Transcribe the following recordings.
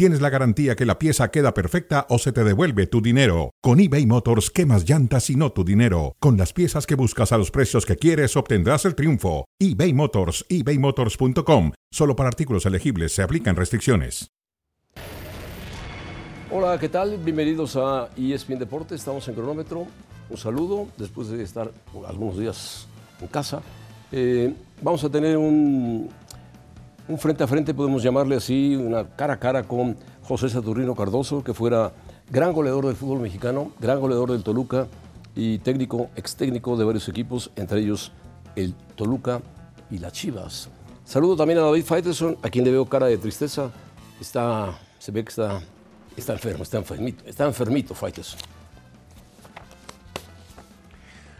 tienes la garantía que la pieza queda perfecta o se te devuelve tu dinero. Con eBay Motors, quemas llantas y no tu dinero. Con las piezas que buscas a los precios que quieres, obtendrás el triunfo. eBay Motors, ebaymotors.com. Solo para artículos elegibles se aplican restricciones. Hola, ¿qué tal? Bienvenidos a ESPN Deportes. Estamos en cronómetro. Un saludo después de estar algunos días en casa. Eh, vamos a tener un, un frente a frente, podemos llamarle así, una cara a cara con José Saturnino Cardoso, que fuera gran goleador del fútbol mexicano, gran goleador del Toluca y técnico, ex técnico de varios equipos, entre ellos el Toluca y las Chivas. Saludo también a David Faitelson, a quien le veo cara de tristeza. Está, se ve que está, está enfermo, está enfermito, está enfermito Faitelson.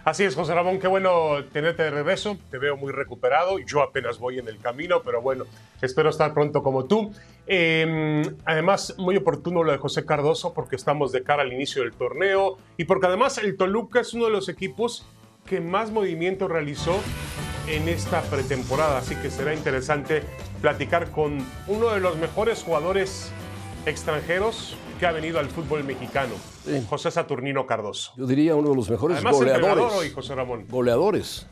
Así es, José Ramón, qué bueno tenerte de regreso. Te veo muy recuperado. Yo apenas voy en el camino, pero bueno, espero estar pronto como tú. Eh, además, muy oportuno lo de José Cardoso porque estamos de cara al inicio del torneo y porque además el Toluca es uno de los equipos que más movimiento realizó en esta pretemporada. Así que será interesante platicar con uno de los mejores jugadores extranjeros que ha venido al fútbol mexicano, Sí. José Saturnino Cardoso. Yo diría uno de los mejores Además, goleadores. hoy, José Ramón. Goleadores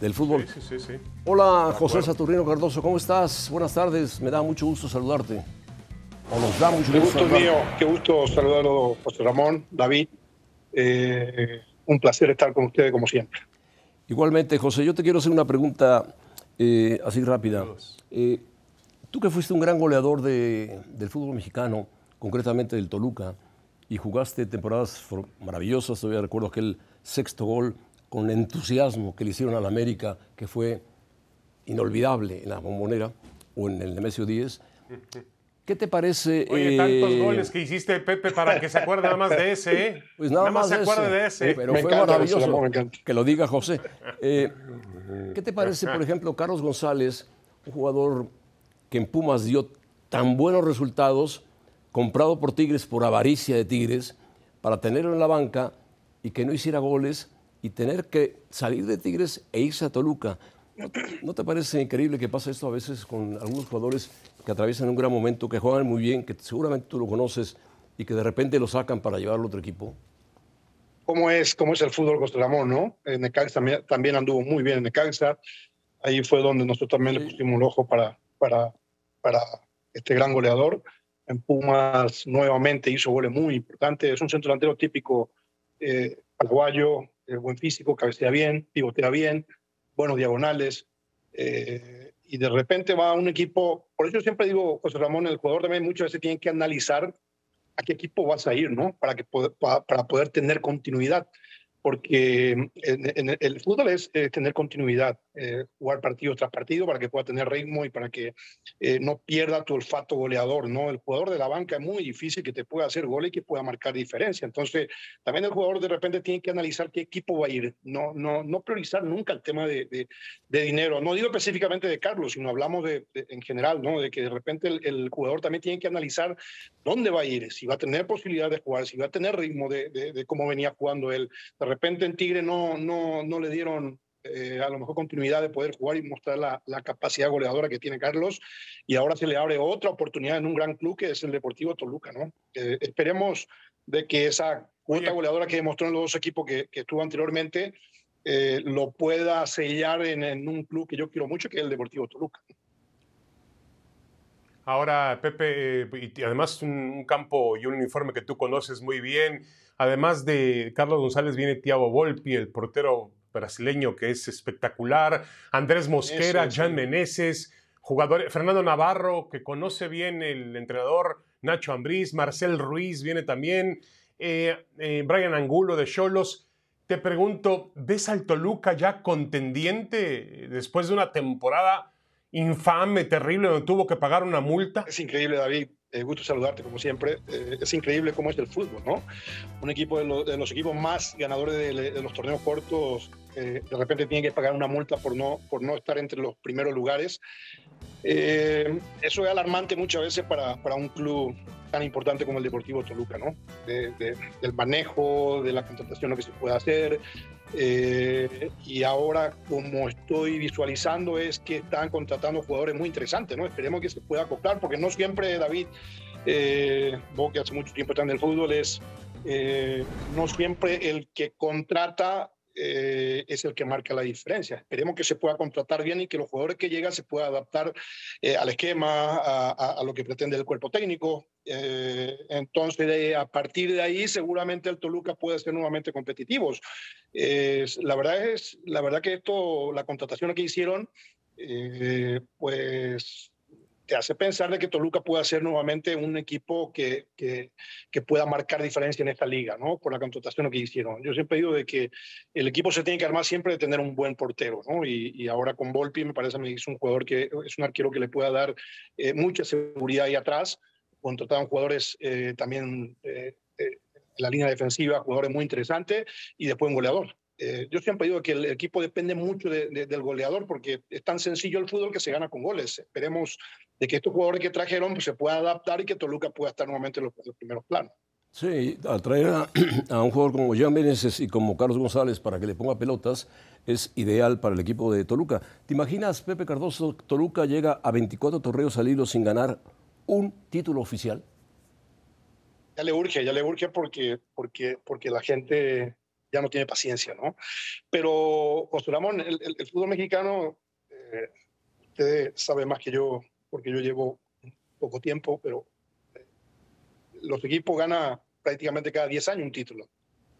del fútbol. Sí, sí, sí, sí. Hola, José Saturnino Cardoso, ¿cómo estás? Buenas tardes, me da mucho gusto saludarte. O nos da mucho Qué gusto mío, qué gusto saludarlo, José Ramón, David. Eh, un placer estar con ustedes como siempre. Igualmente, José, yo te quiero hacer una pregunta eh, así rápida. Eh, tú que fuiste un gran goleador de- del fútbol mexicano, concretamente del Toluca, y jugaste temporadas maravillosas, todavía recuerdo aquel sexto gol con entusiasmo que le hicieron al América, que fue inolvidable en la bombonera o en el Nemesio 10. ¿Qué te parece? Oye, eh, tantos goles que hiciste, Pepe, para que se acuerde nada más de ese, ¿eh? Pues nada, más, se ese. acuerde de ese. Pero Me fue encanta, maravilloso. Me. Que lo diga José. Eh, ¿Qué te parece, por ejemplo, Carlos González, un jugador que en Pumas dio tan buenos resultados, comprado por Tigres por avaricia de Tigres, para tenerlo en la banca y que no hiciera goles y tener que salir de Tigres e irse a Toluca? ¿No te, no te parece increíble que pasa esto a veces con algunos jugadores que atraviesan un gran momento, que juegan muy bien, que seguramente tú lo conoces y que de repente lo sacan para llevarlo a otro equipo? ¿Cómo es, cómo es el fútbol José Ramón, no? En Necaxa también, también anduvo muy bien en Necaxa. Ahí fue donde nosotros también le pusimos el ojo para, para, para este gran goleador. En Pumas nuevamente hizo goles muy importantes. Es un centro delantero típico eh, paraguayo, eh, buen físico, cabecea bien, pivotea bien, buenos diagonales. eh, y de repente va a un equipo, por eso siempre digo, José Ramón, el jugador también muchas veces tiene que analizar a qué equipo vas a ir, ¿no? Para, que, para poder tener continuidad. Porque en, en el fútbol es eh, tener continuidad, eh, jugar partido tras partido para que pueda tener ritmo y para que eh, no pierda tu olfato goleador, ¿no? El jugador de la banca es muy difícil que te pueda hacer gol y que pueda marcar diferencia. Entonces, también el jugador de repente tiene que analizar qué equipo va a ir, no, no, no priorizar nunca el tema de, de, dinero. No digo específicamente de Carlos, sino hablamos de, en general, ¿no? De que de repente el, jugador también tiene que analizar dónde va a ir, si va a tener posibilidad de jugar, si va a tener ritmo de cómo venía jugando él. De repente en Tigre no, no, no le dieron eh, a lo mejor continuidad de poder jugar y mostrar la, la capacidad goleadora que tiene Carlos, y ahora se le abre otra oportunidad en un gran club que es el Deportivo Toluca, ¿no? Eh, esperemos de que esa cuota goleadora que demostró en los dos equipos que, que estuvo anteriormente eh, lo pueda sellar en, en un club que yo quiero mucho, que es el Deportivo Toluca. Ahora, Pepe, eh, y además un, un campo y un uniforme que tú conoces muy bien. Además de Carlos González viene Thiago Volpi, el portero brasileño que es espectacular. Andrés Mosquera, Eso, sí. Jan Meneses, jugador, Fernando Navarro, que conoce bien el entrenador, Nacho Ambriz, Marcel Ruiz viene también, eh, eh, Brian Angulo de Cholos. Te pregunto, ¿ves al Toluca ya contendiente después de una temporada infame, terrible, donde tuvo que pagar una multa? Es increíble, David. Eh, gusto saludarte, como siempre. Eh, es increíble cómo es el fútbol, ¿no? Un equipo de, lo- de los equipos más ganadores de, de los torneos cortos, eh, de repente tiene que pagar una multa por no, por no estar entre los primeros lugares. Eh, eso es alarmante muchas veces para, para, un club tan importante como el Deportivo Toluca, ¿no? del manejo, de la contratación, lo que se puede hacer. Eh, y ahora, como estoy visualizando, es que están contratando jugadores muy interesantes, ¿no? Esperemos que se pueda acoplar, porque no siempre, David, eh, vos que hace mucho tiempo estás en el fútbol, es eh, no siempre el que contrata eh, es el que marca la diferencia. Esperemos que se pueda contratar bien y que los jugadores que llegan se puedan adaptar eh, al esquema, a, lo que pretende el cuerpo técnico. Eh, entonces, a partir de ahí, seguramente el Toluca puede ser nuevamente competitivos. la, verdad es, la verdad que esto, la contratación que hicieron, pues te hace pensar de que Toluca pueda ser nuevamente un equipo que, que, pueda marcar diferencia en esta liga, ¿no? Por la contratación que hicieron. Yo siempre digo de que el equipo se tiene que armar siempre de tener un buen portero, ¿no? Y, ahora con Volpi me parece que es un jugador que es un arquero que le pueda dar eh, mucha seguridad ahí atrás. Contrataron jugadores eh, también eh, en la línea defensiva, jugadores muy interesantes y después un goleador. Eh, yo siempre digo que el equipo depende mucho del goleador porque es tan sencillo el fútbol que se gana con goles. Esperemos de que estos jugadores que trajeron pues, se puedan adaptar y que Toluca pueda estar nuevamente en los, primeros planos. Sí, al traer a, un jugador como Jean Meneses y como Carlos González para que le ponga pelotas es ideal para el equipo de Toluca. ¿Te imaginas, Pepe Cardoso, Toluca llega a 24 torneos al hilo sin ganar un título oficial? Ya le urge, ya le urge porque, porque, porque la gente ya no tiene paciencia, ¿no? Pero, José Ramón, el, fútbol mexicano, eh, usted sabe más que yo, porque yo llevo poco tiempo, pero eh, los equipos ganan prácticamente cada 10 años un título.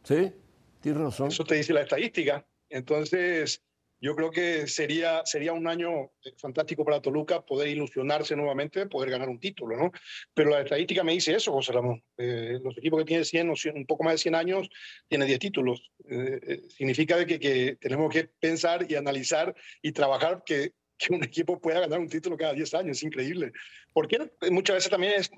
Sí, tiene razón. Eso te dice la estadística. Entonces, yo creo que sería, sería un año eh, fantástico para Toluca poder ilusionarse nuevamente, poder ganar un título, ¿no? Pero la estadística me dice eso, José Ramón. Eh, los equipos que tienen 100 o un poco más de 100 años tienen 10 títulos. Eh, significa de que, que, tenemos que pensar y analizar y trabajar que que un equipo pueda ganar un título cada 10 años, es increíble. Porque muchas veces también es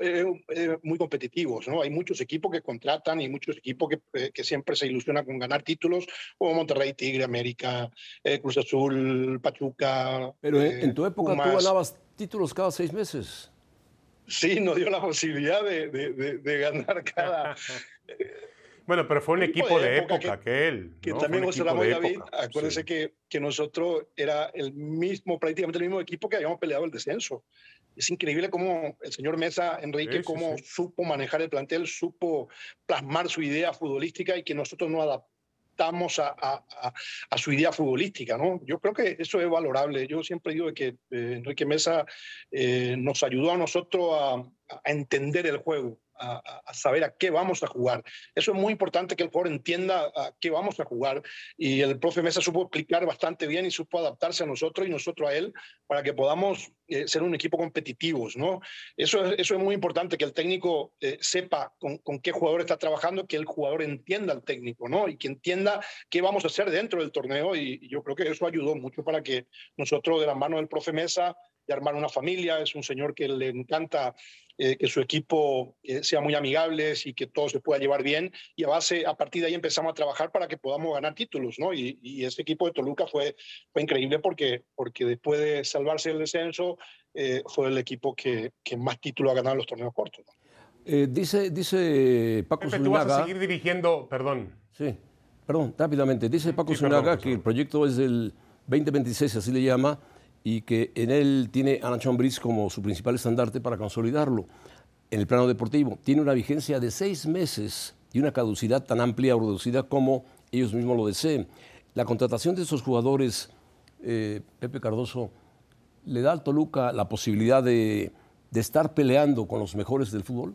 muy competitivos, ¿no? Hay muchos equipos que contratan y muchos equipos que, eh, que siempre se ilusionan con ganar títulos, como Monterrey, Tigre, América, eh, Cruz Azul, Pachuca. Pero en tu época tú ganabas títulos cada seis meses. Sí, nos dio la posibilidad de, de, de ganar cada... Bueno, pero fue un equipo de época, que, él. Que también José Ramón David, acuérdense que, que nosotros era el mismo, prácticamente el mismo equipo que habíamos peleado el descenso. Es increíble cómo el señor Mesa, Enrique, cómo supo manejar el plantel, supo plasmar su idea futbolística y que nosotros no adaptamos a, a, a, su idea futbolística, ¿no? Yo creo que eso es valorable. Yo siempre digo que eh, Enrique Mesa eh, nos ayudó a nosotros a, a entender el juego a, saber a qué vamos a jugar. Eso es muy importante que el jugador entienda a qué vamos a jugar. Y el profe Mesa supo explicar bastante bien y supo adaptarse a nosotros y nosotros a él para que podamos eh, ser un equipo competitivos. ¿no? Eso, es, eso es muy importante, que el técnico eh, sepa con, con, qué jugador está trabajando, que el jugador entienda al técnico ¿no? y que entienda qué vamos a hacer dentro del torneo. Y, y yo creo que eso ayudó mucho para que nosotros, de la mano del profe Mesa, de armar una familia, es un señor que le encanta eh, que su equipo eh, sea muy amigable y que todo se pueda llevar bien. Y a base, a partir de ahí empezamos a trabajar para que podamos ganar títulos, ¿no? Y, y ese equipo de Toluca fue, fue increíble porque, porque después de salvarse el descenso, eh, fue el equipo que, que, más títulos ha ganado en los torneos cortos. dice, dice Paco Pepe, tú vas a seguir dirigiendo, perdón. Sí, perdón, rápidamente. Dice Paco sí, que el proyecto es del 2026, así le llama, y que en él tiene a Nacho Ambriz como su principal estandarte para consolidarlo. En el plano deportivo, tiene una vigencia de seis meses y una caducidad tan amplia o reducida como ellos mismos lo deseen. La contratación de esos jugadores, eh, Pepe Cardoso, ¿le da al Toluca la posibilidad de, de estar peleando con los mejores del fútbol?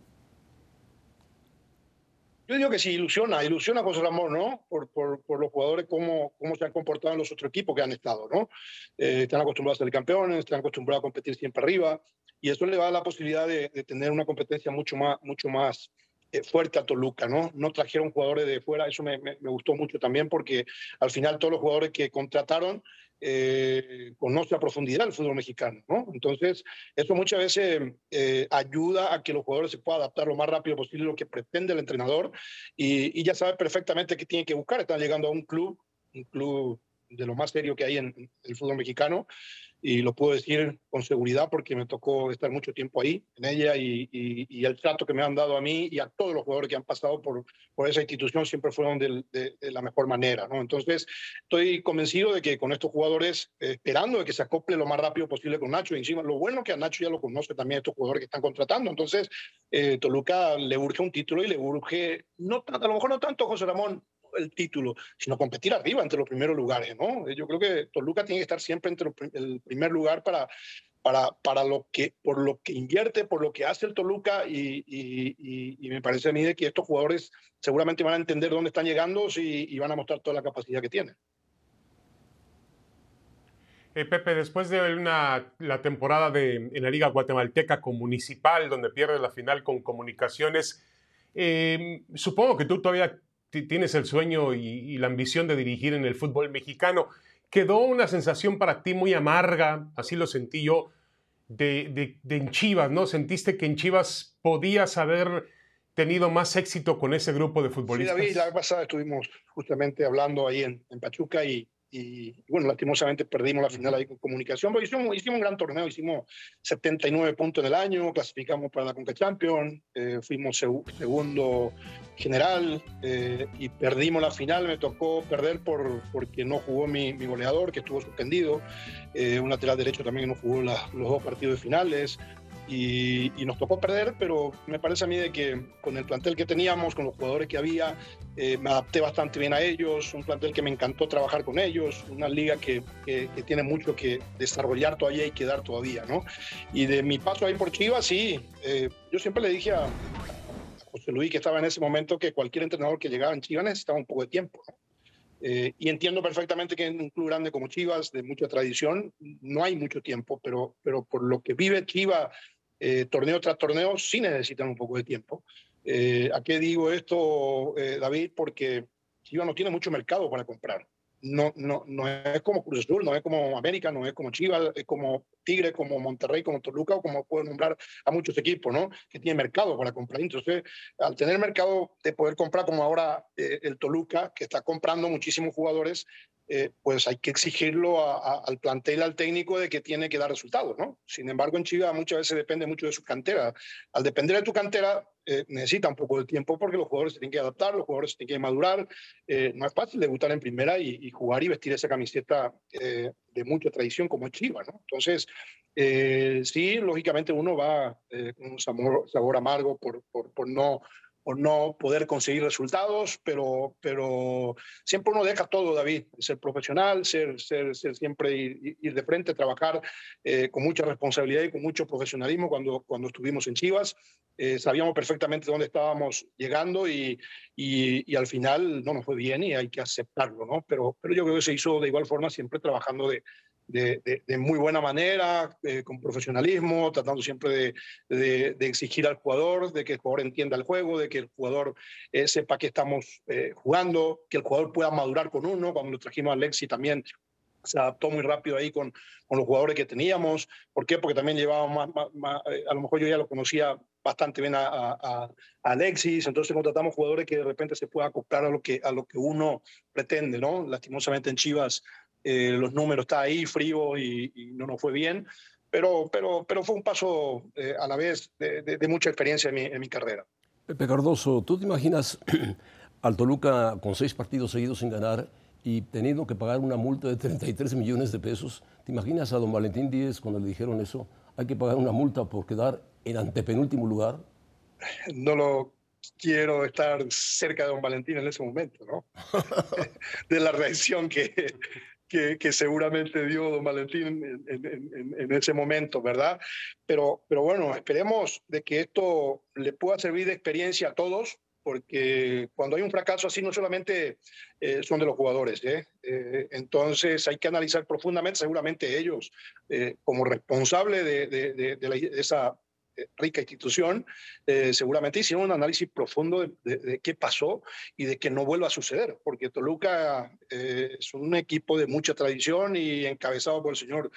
Yo digo que sí, ilusiona, ilusiona José Ramón, ¿no? Por, por, los jugadores, cómo, cómo se han comportado en los otros equipos que han estado, ¿no? Eh, están acostumbrados a ser campeones, están acostumbrados a competir siempre arriba, y eso le da la posibilidad de, de tener una competencia mucho más, mucho más fuerte a Toluca, ¿no? No trajeron jugadores de fuera, eso me, gustó mucho también, porque al final todos los jugadores que contrataron eh, conoce a profundidad el fútbol mexicano, ¿no? Entonces, eso muchas veces eh, ayuda a que los jugadores se puedan adaptar lo más rápido posible a lo que pretende el entrenador y, ya sabe perfectamente qué tiene que buscar. Están llegando a un club, un club de lo más serio que hay en el fútbol mexicano y lo puedo decir con seguridad porque me tocó estar mucho tiempo ahí, en ella, y, y, el trato que me han dado a mí y a todos los jugadores que han pasado por, por esa institución siempre fueron de, de, la mejor manera. ¿no? Entonces, estoy convencido de que con estos jugadores, eh, esperando de que se acople lo más rápido posible con Nacho, y encima, lo bueno que a Nacho ya lo conoce también estos jugadores que están contratando. Entonces, eh, Toluca le urge un título y le urge, no, a lo mejor no tanto José Ramón, el título, sino competir arriba entre los primeros lugares, ¿no? Yo creo que Toluca tiene que estar siempre entre el primer lugar para, para, para lo que, por lo que invierte, por lo que hace el Toluca y, me parece a mí de que estos jugadores seguramente van a entender dónde están llegando y, y van a mostrar toda la capacidad que tienen. Eh, Pepe, después de una, la temporada de, en la Liga Guatemalteca con Municipal, donde pierde la final con Comunicaciones, eh, supongo que tú todavía tienes el sueño y, la ambición de dirigir en el fútbol mexicano. Quedó una sensación para ti muy amarga, así lo sentí yo, de, de, en Chivas, ¿no? Sentiste que en Chivas podías haber tenido más éxito con ese grupo de futbolistas. Sí, David, la vez pasada estuvimos justamente hablando ahí en, en Pachuca y, y bueno, lastimosamente perdimos la final ahí con comunicación, pero hicimos, hicimos un gran torneo, hicimos 79 puntos en el año, clasificamos para la Conca Champions, eh, fuimos segundo general eh, y perdimos la final, me tocó perder por, porque no jugó mi, mi goleador, que estuvo suspendido, eh, un lateral derecho también que no jugó los dos partidos finales, y, nos tocó perder, pero me parece a mí de que con el plantel que teníamos, con los jugadores que había, eh, me adapté bastante bien a ellos, un plantel que me encantó trabajar con ellos, una liga que, que, tiene mucho que desarrollar todavía y que dar todavía, ¿no? Y de mi paso ahí por Chivas, sí, eh, yo siempre le dije a, José Luis que estaba en ese momento que cualquier entrenador que llegaba en Chivas necesitaba un poco de tiempo, eh, y entiendo perfectamente que en un club grande como Chivas, de mucha tradición, no hay mucho tiempo, pero, pero por lo que vive Chivas eh, torneo tras torneo sí necesitan un poco de tiempo. Eh, ¿A qué digo esto, eh, David? Porque Chivas no tiene mucho mercado para comprar. No, no, no es como Cruz Azul, no es como América, no es como Chivas, es como Tigre, como Monterrey, como Toluca, o como puedo nombrar a muchos equipos, ¿no? Que tienen mercado para comprar. Entonces, al tener mercado de poder comprar, como ahora el Toluca, que está comprando muchísimos jugadores, eh, pues hay que exigirlo al plantel, al técnico, de que tiene que dar resultados, ¿no? Sin embargo, en Chivas muchas veces depende mucho de su cantera. Al depender de tu cantera, eh, necesita un poco de tiempo porque los jugadores se tienen que adaptar, los jugadores se tienen que madurar. Eh, no es fácil debutar en primera y, jugar y vestir esa camiseta de mucha tradición como es Chivas, ¿no? Entonces, sí, lógicamente uno va con un sabor, sabor amargo por, por, por no o no poder conseguir resultados, pero, pero siempre uno deja todo, David, ser profesional, ser, ser, ser siempre ir, de frente, trabajar eh, con mucha responsabilidad y con mucho profesionalismo cuando, cuando estuvimos en Chivas. Eh, sabíamos perfectamente dónde estábamos llegando y, y, y, al final no nos fue bien y hay que aceptarlo, ¿no? Pero, pero yo creo que se hizo de igual forma siempre trabajando de, de, muy buena manera, eh, con profesionalismo, tratando siempre de, exigir al jugador, de que el jugador entienda el juego, de que el jugador eh, sepa que estamos eh, jugando, que el jugador pueda madurar con uno. Cuando lo trajimos a Alexi también se adaptó muy rápido ahí con, con los jugadores que teníamos. ¿Por qué? Porque también llevábamos más, a lo mejor yo ya lo conocía bastante bien a, a, a, Alexis, entonces contratamos jugadores que de repente se puedan acoplar a lo que, a lo que uno pretende, ¿no? Lastimosamente en Chivas eh, los números está ahí, frío y, no nos fue bien, pero, pero, pero fue un paso eh, a la vez de, mucha experiencia en mi, en mi, carrera. Pepe Cardoso, ¿tú te imaginas al Toluca con seis partidos seguidos sin ganar y teniendo que pagar una multa de 33 millones de pesos? ¿Te imaginas a don Valentín Díez cuando le dijeron eso? Hay que pagar una multa por quedar en antepenúltimo lugar. No lo quiero estar cerca de don Valentín en ese momento, ¿no? de la reacción que, que, seguramente dio don Valentín en, ese momento, ¿verdad? Pero, pero bueno, esperemos de que esto le pueda servir de experiencia a todos, porque cuando hay un fracaso así no solamente eh, son de los jugadores, ¿eh? ¿eh? entonces hay que analizar profundamente, seguramente ellos, como responsables de, esa rica institución, eh, seguramente hicieron un análisis profundo de, qué pasó y de que no vuelva a suceder, porque Toluca eh, es un equipo de mucha tradición y encabezado por el señor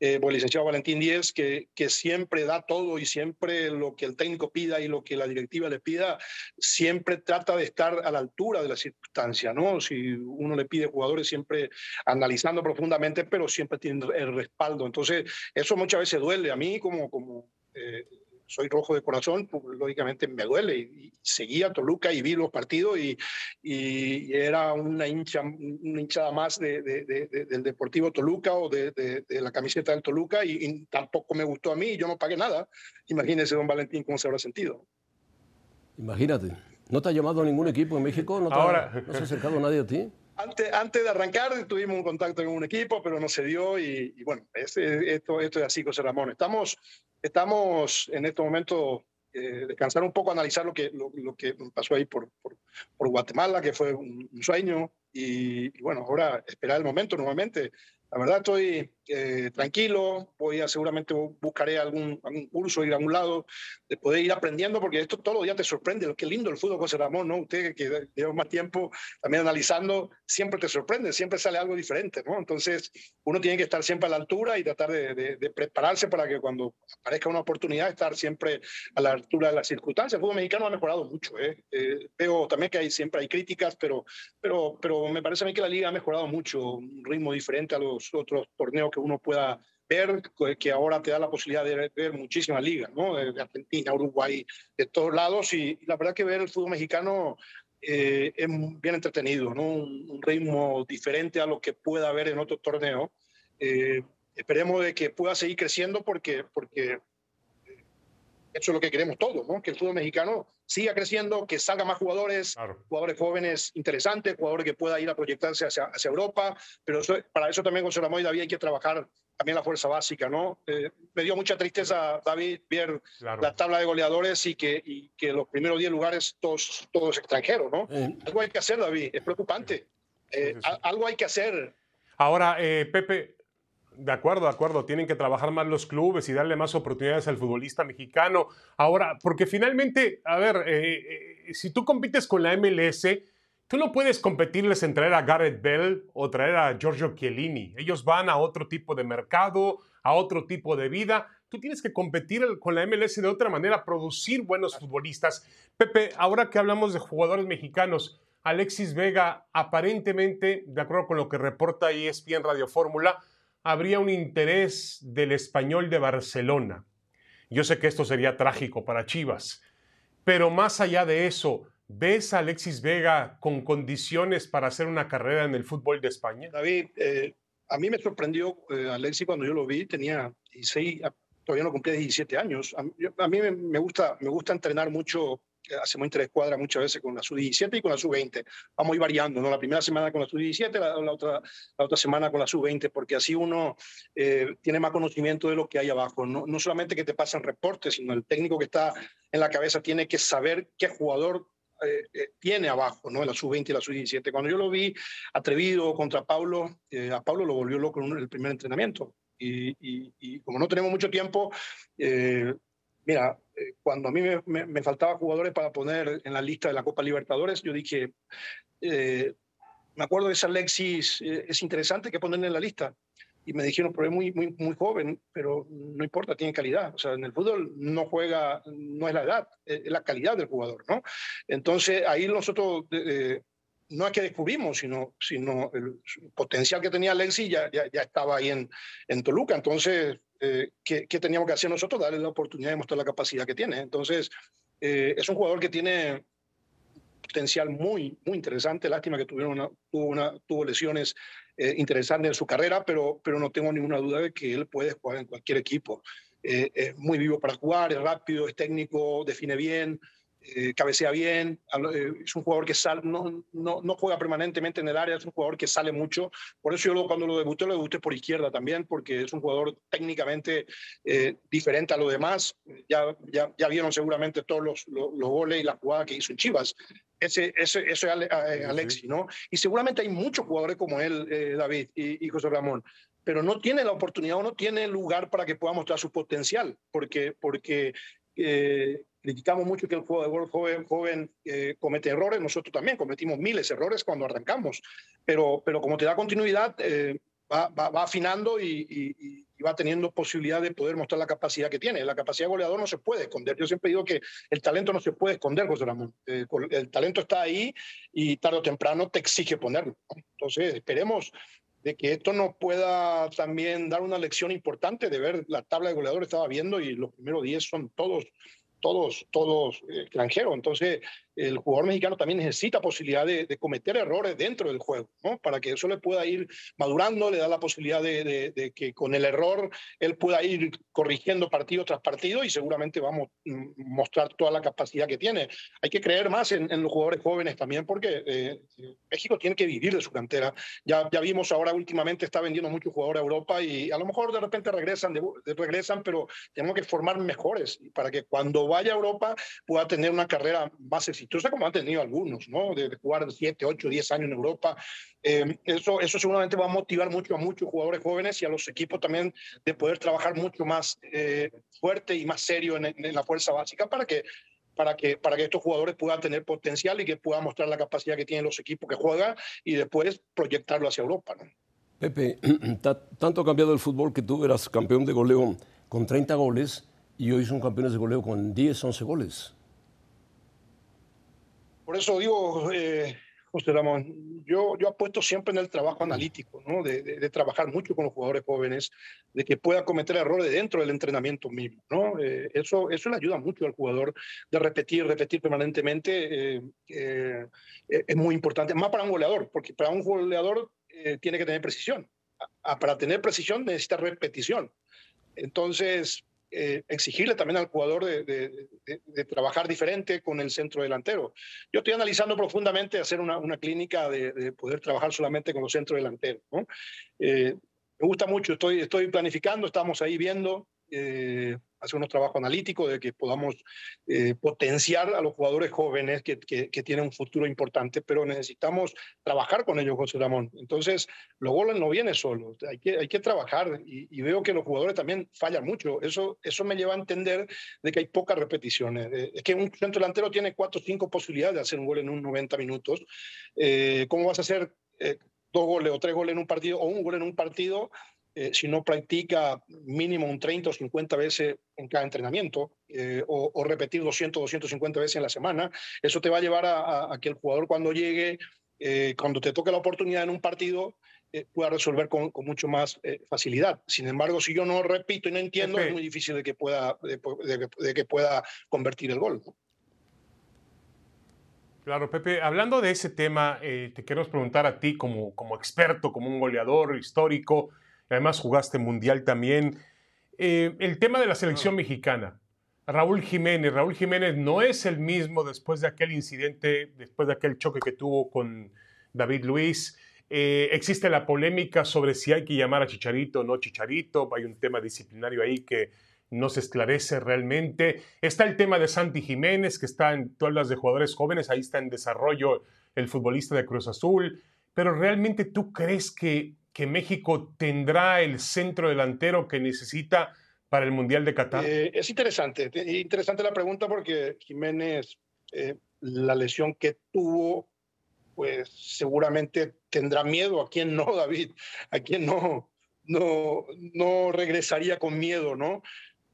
eh, el licenciado Valentín Díez, que, que siempre da todo y siempre lo que el técnico pida y lo que la directiva le pida, siempre trata de estar a la altura de la circunstancia, ¿no? Si uno le pide jugadores, siempre analizando profundamente, pero siempre tiene el respaldo. Entonces, eso muchas veces duele a mí como... como eh, soy rojo de corazón, pues, lógicamente me duele. Y, seguía Toluca y vi los partidos y, y era una, hincha, una hinchada más de, del Deportivo Toluca o de, la camiseta del Toluca y, tampoco me gustó a mí y yo no pagué nada. Imagínese, don Valentín, cómo se habrá sentido. Imagínate. ¿No te ha llamado ningún equipo en México? ¿No, Ahora... ¿no se ha acercado nadie a ti? Antes, antes, de arrancar tuvimos un contacto con un equipo, pero no se dio y, bueno, esto, esto es así, José Ramón. Estamos estamos en este momento eh, descansar un poco, analizar lo que, lo, que pasó ahí por, por, Guatemala, que fue un, sueño, y, y, bueno, ahora esperar el momento nuevamente. La verdad estoy eh, tranquilo, voy a seguramente buscaré algún, algún curso, ir a algún lado, de poder ir aprendiendo, porque esto todos los días te sorprende, que lindo el fútbol, José Ramón, ¿no? Usted que lleva más tiempo también analizando, siempre te sorprende, siempre sale algo diferente, ¿no? Entonces, uno tiene que estar siempre a la altura y tratar de, de, prepararse para que cuando aparezca una oportunidad, estar siempre a la altura de las circunstancias. El fútbol mexicano ha mejorado mucho, ¿eh? eh veo también que hay, siempre hay críticas, pero, pero, pero me parece a mí que la liga ha mejorado mucho, un ritmo diferente a los otros torneos que uno pueda ver, que ahora te da la posibilidad de ver muchísimas ligas, ¿no? De Argentina, Uruguay, de todos lados, y la verdad que ver el fútbol mexicano eh, es bien entretenido, ¿no? Un, ritmo diferente a lo que pueda haber en otro torneo. Eh, esperemos de que pueda seguir creciendo porque, porque eso es lo que queremos todos, ¿no? Que el fútbol mexicano siga creciendo, que salga más jugadores, jugadores jóvenes interesantes, jugadores que puedan ir a proyectarse hacia, hacia Europa, pero para eso también, José Ramón y David, hay que trabajar también la fuerza básica, ¿no? Eh, me dio mucha tristeza, David, ver la tabla de goleadores y que, y que los primeros 10 lugares todos, todos extranjeros, ¿no? Algo hay que hacer, David, es preocupante. Eh, algo hay que hacer. Ahora, eh, Pepe, de acuerdo, de acuerdo. Tienen que trabajar más los clubes y darle más oportunidades al futbolista mexicano. Ahora, porque finalmente, a ver, eh, eh, si tú compites con la MLS, tú no puedes competirles en traer a Gareth Bell o traer a Giorgio Chiellini. Ellos van a otro tipo de mercado, a otro tipo de vida. Tú tienes que competir con la MLS de otra manera, producir buenos futbolistas. Pepe, ahora que hablamos de jugadores mexicanos, Alexis Vega, aparentemente, de acuerdo con lo que reporta ESPN Radio Fórmula, habría un interés del español de Barcelona. Yo sé que esto sería trágico para Chivas, pero más allá de eso, ¿ves a Alexis Vega con condiciones para hacer una carrera en el fútbol de España? David, eh, a mí me sorprendió eh, Alexis cuando yo lo vi, tenía 16, todavía no cumplía 17 años. A, mí me, gusta, me gusta entrenar mucho hacemos interescuadra muchas veces con la sub-17 y con la sub-20. Vamos a ir variando, ¿no? La primera semana con la sub-17, la, otra, la otra semana con la sub-20, porque así uno eh, tiene más conocimiento de lo que hay abajo. No, no solamente que te pasan reportes, sino el técnico que está en la cabeza tiene que saber qué jugador eh, eh, tiene abajo, ¿no? La sub-20 y la sub-17. Cuando yo lo vi atrevido contra Pablo, a Pablo lo volvió loco en el primer entrenamiento. Y, y, y como no tenemos mucho tiempo, mira, eh, cuando a mí me, faltaban jugadores para poner en la lista de la Copa Libertadores, yo dije, eh, me acuerdo de ese Alexis, eh, es interesante que ponen en la lista. Y me dijeron, pero es muy, muy, muy joven, pero no importa, tiene calidad. O sea, en el fútbol no juega, no es la edad, es la calidad del jugador, ¿no? Entonces, ahí nosotros no es que descubrimos, sino, sino el potencial que tenía Alexis ya, estaba ahí en, en Toluca. Entonces, eh, ¿qué, teníamos que hacer nosotros? Darle la oportunidad de mostrar la capacidad que tiene. Entonces, eh, es un jugador que tiene potencial muy, muy interesante. Lástima que tuvieron tuvo, una, tuvo lesiones eh, interesantes en su carrera, pero, pero no tengo ninguna duda de que él puede jugar en cualquier equipo. es muy vivo para jugar, es rápido, es técnico, define bien. Eh, cabecea bien, eh, es un jugador que sale, no, no, no, juega permanentemente en el área, es un jugador que sale mucho. Por eso yo cuando lo debuté, lo debuté por izquierda también, porque es un jugador técnicamente eh, diferente a los demás. Ya, ya, ya, vieron seguramente todos los, los, goles y la jugada que hizo en Chivas. Ese, ese, eso es Alexi, ¿no? Y seguramente hay muchos jugadores como él, David y, y José Ramón pero no tiene la oportunidad o no tiene lugar para que pueda mostrar su potencial, porque, porque criticamos mucho que el jugador joven, joven eh, comete errores, nosotros también cometimos miles de errores cuando arrancamos, pero, pero como te da continuidad, eh, va, va, afinando y, y va teniendo posibilidad de poder mostrar la capacidad que tiene. La capacidad goleador no se puede esconder. Yo siempre digo que el talento no se puede esconder, José Ramón. Eh, el talento está ahí y tarde o temprano te exige ponerlo. Entonces, esperemos de que esto nos pueda también dar una lección importante de ver la tabla de goleadores, estaba viendo y los primeros 10 son todos todos, todos extranjeros. Entonces, el jugador mexicano también necesita posibilidad de, cometer errores dentro del juego, ¿no? Para que eso le pueda ir madurando, le da la posibilidad de, que con el error él pueda ir corrigiendo partido tras partido y seguramente vamos a mostrar toda la capacidad que tiene. Hay que creer más en, los jugadores jóvenes también porque eh, México tiene que vivir de su cantera. Ya, ya vimos ahora últimamente está vendiendo muchos jugadores a Europa y a lo mejor de repente regresan, regresan pero tenemos que formar mejores para que cuando vaya a Europa pueda tener una carrera más exitosa como han tenido algunos, ¿no? De, jugar 7, 8, 10 años en Europa. Eh, eso, eso seguramente va a motivar mucho a muchos jugadores jóvenes y a los equipos también de poder trabajar mucho más eh, fuerte y más serio en, la fuerza básica para que para que, para que estos jugadores puedan tener potencial y que puedan mostrar la capacidad que tienen los equipos que juegan y después proyectarlo hacia Europa. ¿no? Pepe, tanto ha cambiado el fútbol que tú eras campeón de goleo con 30 goles y hoy son campeones de goleo con 10, 11 goles. Por eso digo, eh, José Ramón, yo, yo apuesto siempre en el trabajo analítico, ¿no? de, trabajar mucho con los jugadores jóvenes, de que pueda cometer errores dentro del entrenamiento mismo. ¿no? Eh, eso, eso le ayuda mucho al jugador de repetir, repetir permanentemente. Eh, es muy importante, más para un goleador, porque para un goleador tiene que tener precisión. para tener precisión necesita repetición. Entonces, eh, exigirle también al jugador de, trabajar diferente con el centro delantero. Yo estoy analizando profundamente hacer una, clínica de, poder trabajar solamente con los centros delanteros. Eh, me gusta mucho, estoy, estoy planificando, estamos ahí viendo. Eh, hacer unos trabajos analíticos de que podamos eh, potenciar a los jugadores jóvenes que, que, tienen un futuro importante, pero necesitamos trabajar con ellos, José Ramón. Entonces, los goles no vienen solos, hay que, hay que trabajar y, veo que los jugadores también fallan mucho. Eso, eso me lleva a entender de que hay pocas repeticiones. Eh, es que un centro delantero tiene cuatro o cinco posibilidades de hacer un gol en un 90 minutos. Eh, ¿Cómo vas a hacer dos goles o tres goles en un partido o un gol en un partido eh, si no practica mínimo un 30 o 50 veces en cada entrenamiento eh, o, repetir 200 o 250 veces en la semana, eso te va a llevar a, que el jugador cuando llegue, eh, cuando te toque la oportunidad en un partido, pueda resolver con, mucho más facilidad. Sin embargo, si yo no repito y no entiendo, es muy difícil de que pueda, de, que pueda convertir el gol. Claro, Pepe, hablando de ese tema, te queremos preguntar a ti como, como experto, como un goleador histórico, además jugaste mundial también. Eh, el tema de la selección mexicana. Raúl Jiménez. Raúl Jiménez no es el mismo después de aquel incidente, después de aquel choque que tuvo con David Luis. Eh, existe la polémica sobre si hay que llamar a Chicharito o no Chicharito. Hay un tema disciplinario ahí que no se esclarece realmente. Está el tema de Santi Jiménez, que está en todas las de jugadores jóvenes. Ahí está en desarrollo el futbolista de Cruz Azul. Pero realmente tú crees que que México tendrá el centro delantero que necesita para el Mundial de Qatar? Eh, es interesante, interesante la pregunta porque Jiménez, eh, la lesión que tuvo, pues seguramente tendrá miedo. ¿A quién no, David? ¿A quién no? No, no regresaría con miedo, ¿no?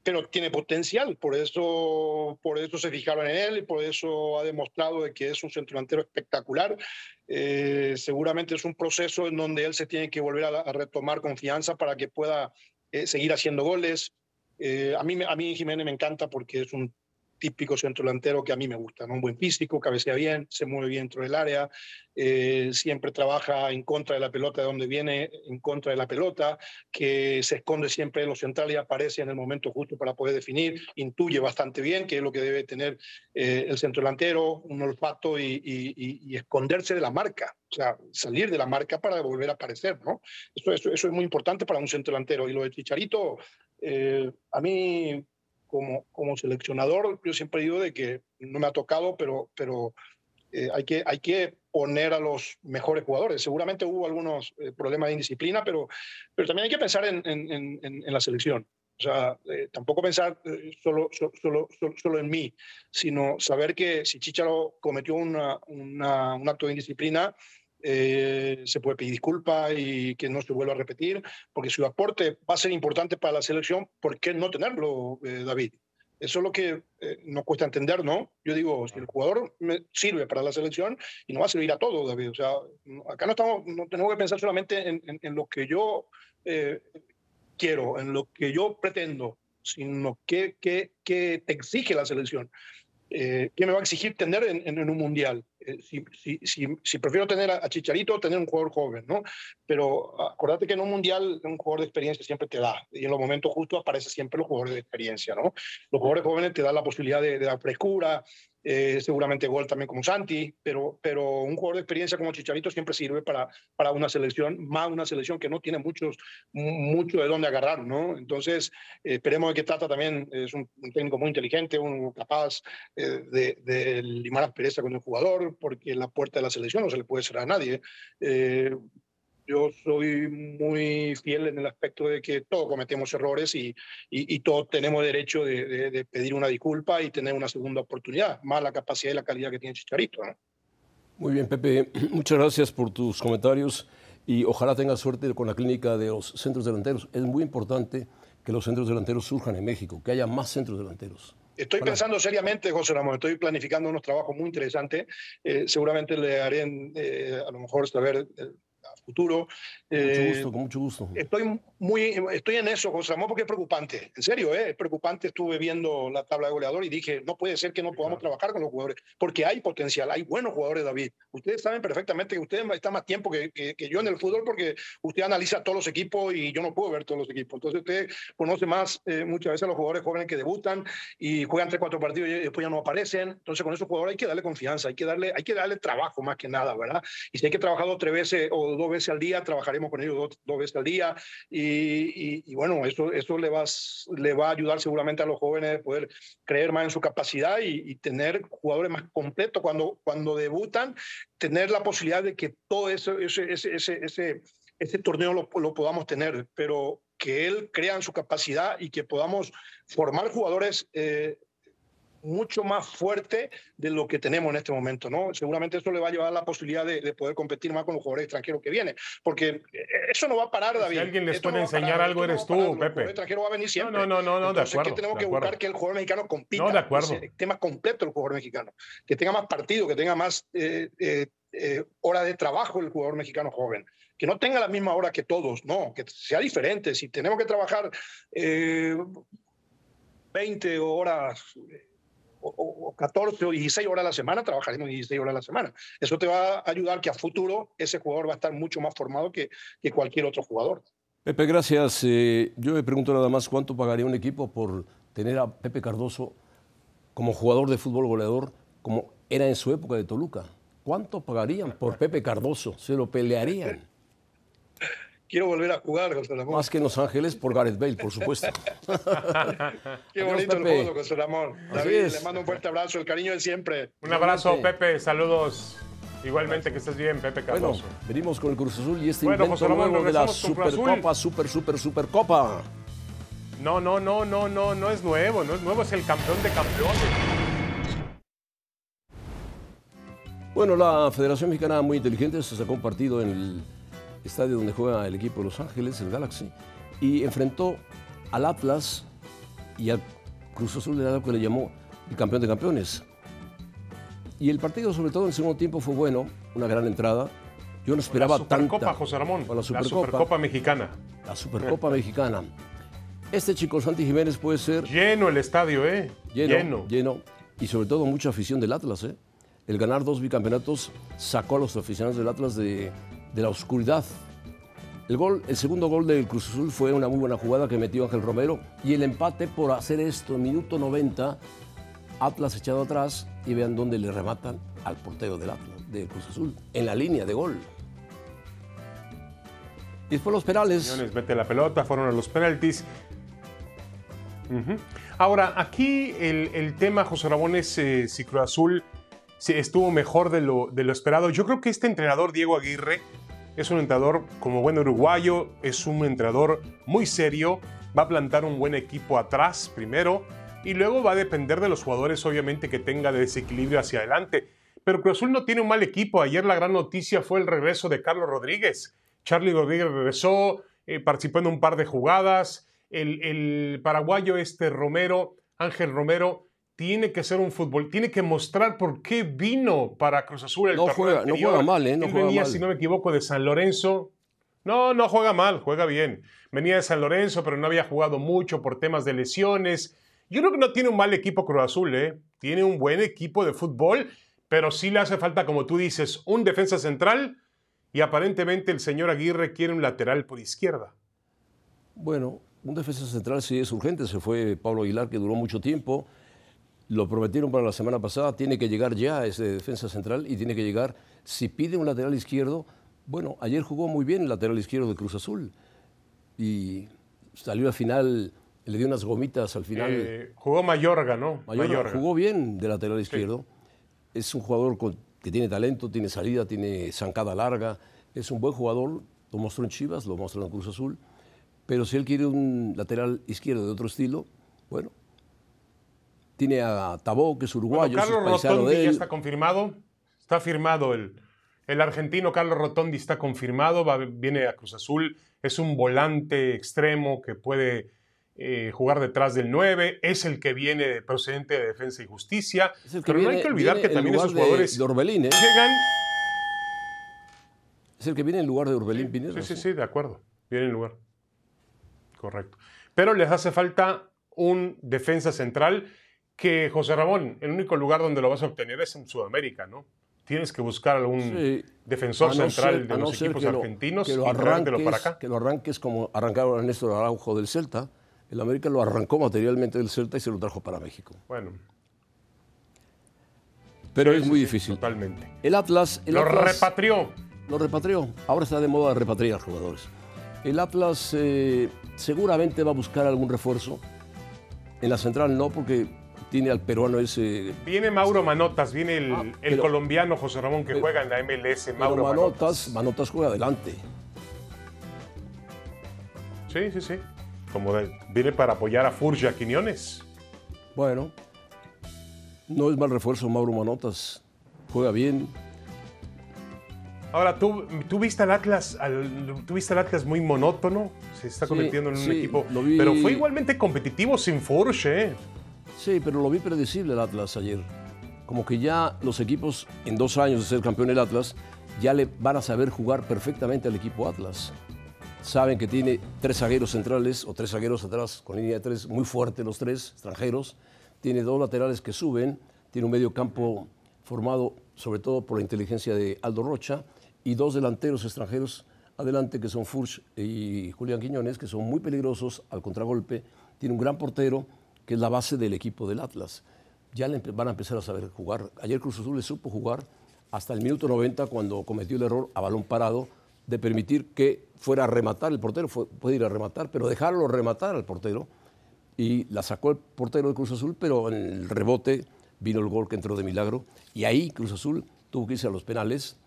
Pero tiene potencial, por eso, por eso se fijaron en él y por eso ha demostrado de que es un centro delantero espectacular. Eh, seguramente es un proceso en donde él se tiene que volver a, retomar confianza para que pueda eh, seguir haciendo goles. Eh, a, mí, a mí Jiménez me encanta porque es un típico centro delantero que a mí me gusta, ¿no? un buen físico, cabecea bien, se mueve bien dentro del área, eh, siempre trabaja en contra de la pelota de donde viene, en contra de la pelota, que se esconde siempre en los centrales y aparece en el momento justo para poder definir, intuye bastante bien que es lo que debe tener eh, el centro delantero, un olfato y, y, esconderse de la marca, o sea, salir de la marca para volver a aparecer, ¿no? Eso, eso, eso es muy importante para un centro delantero. Y lo de Chicharito, eh, a mí como, como seleccionador, yo siempre digo de que no me ha tocado, pero, pero eh, hay, que, hay que poner a los mejores jugadores. Seguramente hubo algunos eh, problemas de indisciplina, pero, pero también hay que pensar en, en, en, la selección. O sea, eh, tampoco pensar solo, solo, solo, solo, en mí, sino saber que si Chicharo cometió una, una, un acto de indisciplina, eh, se puede pedir disculpas y que no se vuelva a repetir, porque su aporte va a ser importante para la selección, ¿por qué no tenerlo, eh, David? Eso es lo que eh, nos cuesta entender, ¿no? Yo digo, si el jugador me sirve para la selección y no va a servir a todo, David. O sea, acá no, estamos, no tenemos que pensar solamente en, en, lo que yo quiero, en lo que yo pretendo, sino que, que, que te exige la selección. Eh, ¿qué me va a exigir tener en, un mundial? Eh, si, si, si, prefiero tener a, Chicharito tener un jugador joven, ¿no? Pero acuérdate que en un mundial un jugador de experiencia siempre te da, y en los momentos justos aparece siempre los jugadores de experiencia, ¿no? Los jugadores jóvenes te dan la posibilidad de, de dar frescura, eh, seguramente gol también como Santi, pero, pero un jugador de experiencia como Chicharito siempre sirve para, para una selección, más una selección que no tiene muchos, mucho de dónde agarrar, ¿no? Entonces, eh, esperemos que Tata también es un, técnico muy inteligente, un capaz eh, de, de, limar aspereza con el jugador, porque la puerta de la selección no se le puede cerrar a nadie. Yo soy muy fiel en el aspecto de que todos cometemos errores y, y, todos tenemos derecho de, pedir una disculpa y tener una segunda oportunidad, más la capacidad y la calidad que tiene Chicharito. Muy bien, Pepe. Muchas gracias por tus comentarios y ojalá tengas suerte con la clínica de los centros delanteros. Es muy importante que los centros delanteros surjan en México, que haya más centros delanteros. Estoy pensando seriamente, José Ramón, estoy planificando unos trabajos muy interesantes. Eh, seguramente le haré eh, a lo mejor saber eh, futuro. Con mucho gusto, con mucho gusto. Estoy, muy, estoy en eso, José Ramón, porque es preocupante. En serio, ¿eh? es preocupante. Estuve viendo la tabla de goleador y dije, no puede ser que no podamos trabajar con los jugadores, porque hay potencial, hay buenos jugadores, David. Ustedes saben perfectamente que usted está más tiempo que, que, yo en el fútbol porque usted analiza todos los equipos y yo no puedo ver todos los equipos. Entonces usted conoce más eh, muchas veces a los jugadores jóvenes que debutan y juegan tres, cuatro partidos y después ya no aparecen. Entonces con esos jugadores hay que darle confianza, hay que darle, hay que darle trabajo más que nada, ¿verdad? Y si hay que trabajar dos, tres veces o dos veces al día, trabajaremos con ellos dos, veces al día. Y, bueno, eso, eso le, va, le va a ayudar seguramente a los jóvenes a poder creer más en su capacidad y, tener jugadores más completos. Cuando, cuando debutan, tener la posibilidad de que todo eso, ese, ese, ese, ese, torneo lo, lo podamos tener, pero que él crea en su capacidad y que podamos formar jugadores eh, mucho más fuerte de lo que tenemos en este momento, ¿no? Seguramente eso le va a llevar la posibilidad de, poder competir más con los jugadores extranjeros que vienen, porque eso no va a parar, David. Si alguien les puede enseñar algo, eres tú, Pepe. El extranjero va a venir siempre. No, no, no, no, Entonces, de acuerdo. que tenemos que buscar que el jugador mexicano compita. No, de acuerdo. Esté más completo el jugador mexicano, que tenga más partido, que tenga más eh, eh, eh, hora de trabajo el jugador mexicano joven que no tenga la misma hora que todos, no, que sea diferente. Si tenemos que trabajar 20 horas o, 14 o 16 horas a la semana, trabajaremos 16 horas a la semana. Eso te va a ayudar que a futuro ese jugador va a estar mucho más formado que, que cualquier otro jugador. Pepe, gracias. Eh, yo me pregunto nada más cuánto pagaría un equipo por tener a Pepe Cardoso como jugador de fútbol goleador, como era en su época de Toluca. ¿Cuánto pagarían por Pepe Cardoso? ¿Se lo pelearían? Quiero volver a jugar, José Ramón. Más que en Los Ángeles por Gareth Bale, por supuesto. Qué bonito el juego, José Ramón. David, le mando un fuerte abrazo, el cariño de siempre. Un abrazo, Pepe, saludos. Igualmente, que estés bien, Pepe Cardoso. Bueno, venimos con el Cruz Azul y este bueno, invento nuevo de la Supercopa, Super, Super, Supercopa. No, no, no, no, no, no es nuevo, no es nuevo, es el campeón de campeones. Bueno, la Federación Mexicana muy inteligente se sacó un partido en el estadio donde juega el equipo de Los Ángeles, el Galaxy, y enfrentó al Atlas y al Cruz Azul de lo que le llamó el campeón de campeones. Y el partido, sobre todo en el segundo tiempo, fue bueno, una gran entrada. Yo no esperaba la Supercopa, José Ramón. La Supercopa, Mexicana. La Supercopa Mexicana. Este chico Santi Jiménez puede ser... Lleno el estadio, ¿eh? Lleno, lleno. Lleno. Y sobre todo mucha afición del Atlas, ¿eh? El ganar dos bicampeonatos sacó a los aficionados del Atlas de, de la oscuridad. El, gol, el segundo gol del Cruz Azul fue una muy buena jugada que metió Ángel Romero y el empate por hacer esto minuto 90, Atlas echado atrás y vean dónde le rematan al portero del Atlas, del Cruz Azul, en la línea de gol. Y después los penales. Mete la pelota, fueron a los penaltis. Ahora, aquí el, tema, José Ramón, es eh, si Cruz Azul estuvo mejor de lo esperado. Yo creo que este entrenador, Diego Aguirre, es un entrenador como buen uruguayo, es un entrenador muy serio, va a plantar un buen equipo atrás primero y luego va a depender de los jugadores obviamente que tenga de desequilibrio hacia adelante. Pero Cruz Azul no tiene un mal equipo. Ayer la gran noticia fue el regreso de Carlos Rodríguez. Charlie Rodríguez regresó, eh, participó en un par de jugadas. El paraguayo este Romero, Ángel Romero, tiene que ser un fútbol, tiene que mostrar por qué vino para Cruz Azul el no juega, no juega mal, ¿eh? No Él juega venía, mal. si no me equivoco, de San Lorenzo. No, no juega mal, juega bien. Venía de San Lorenzo, pero no había jugado mucho por temas de lesiones. Yo creo que no tiene un mal equipo Cruz Azul, ¿eh? Tiene un buen equipo de fútbol, pero sí le hace falta, como tú dices, un defensa central y aparentemente el señor Aguirre quiere un lateral por izquierda. Bueno, un defensa central sí es urgente. Se fue Pablo Aguilar, que duró mucho tiempo. Lo prometieron para la semana pasada. Tiene que llegar ya ese defensa central y tiene que llegar. Si pide un lateral izquierdo, bueno, ayer jugó muy bien el lateral izquierdo de Cruz Azul. Y salió al final, le dio unas gomitas al final. Eh, jugó Mayorga, ¿no? Mayorga jugó bien de lateral izquierdo. Es un jugador con- que tiene talento, tiene salida, tiene zancada larga. Es un buen jugador. Lo mostró en Chivas, lo mostró en Cruz Azul. Pero si él quiere un lateral izquierdo de otro estilo, bueno. Tiene a Tabó, que es Bueno, uruguayo, es Carlos Rotondi de ya está confirmado. Está firmado el, el argentino Carlos Rotondi está confirmado. va- viene a Cruz Azul. Es un volante extremo que puede eh, jugar detrás del 9. Es el que viene procedente de Defensa y Justicia. Pero no hay que olvidar que también esos jugadores de Orbelín, ¿eh? llegan. Es el que viene en lugar de Orbelín Pineda. Sí, sí, sí, de acuerdo. Viene en lugar. Correcto. Pero les hace falta un defensa central que, José Ramón, el único lugar donde lo vas a obtener es en Sudamérica, ¿no? Tienes que buscar algún Sí. defensor no central ser- de no los equipos que lo- argentinos que lo y traértelo para arranques- acá. Que lo arranques como arrancaron a Néstor Araujo del Celta. El América lo arrancó materialmente del Celta y se lo trajo para México. Bueno, Pero sí, es muy sí, difícil. Totalmente. El Atlas, el Lo Atlas repatrió. lo repatrió. Ahora está de moda repatriar jugadores. El Atlas eh, seguramente va a buscar algún refuerzo. En la central no, porque tiene al peruano ese. Viene Mauro Manotas, viene el, Ah, el pero- colombiano José Ramón que juega en la MLS, Mauro Manotas, Manotas. Manotas juega adelante. Sí, sí, sí. Como de- viene para apoyar a Furja Quiñones. Bueno, no es mal refuerzo Mauro Manotas. Juega bien. Ahora, ¿tú, tú viste al Atlas, al- tú viste al Atlas muy monótono, se está Sí, convirtiendo en un sí, equipo, vi- pero fue igualmente competitivo sin Furche, ¿eh? Sí, pero lo vi predecible el Atlas ayer. Como que ya los equipos, en dos años de ser campeón el Atlas, ya le van a saber jugar perfectamente al equipo Atlas. Saben que tiene tres zagueros centrales o tres zagueros atrás con línea de tres, muy fuerte los tres extranjeros. Tiene dos laterales que suben, tiene un medio campo formado sobre todo por la inteligencia de Aldo Rocha y dos delanteros extranjeros adelante que son Furch y Julián Quiñones, que son muy peligrosos al contragolpe. Tiene un gran portero que es la base del equipo del Atlas. Ya van a empezar a saber jugar. Ayer Cruz Azul le supo jugar hasta el minuto 90 cuando cometió el error a balón parado de permitir que fuera a rematar el portero, fue- puede ir a rematar, pero dejarlo rematar al portero y la sacó el portero de Cruz Azul, pero en el rebote vino el gol que entró de milagro y ahí Cruz Azul tuvo que irse a los penales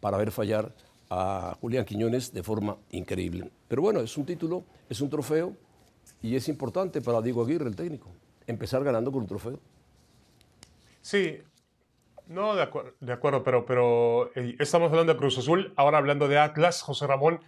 para ver fallar a Julián Quiñones de forma increíble. Pero bueno, es un título, es un trofeo y es importante para Diego Aguirre, el técnico, empezar ganando con un trofeo. Sí, no, de, de acuerdo, pero, pero eh, estamos hablando de Cruz Azul, ahora hablando de Atlas, José Ramón,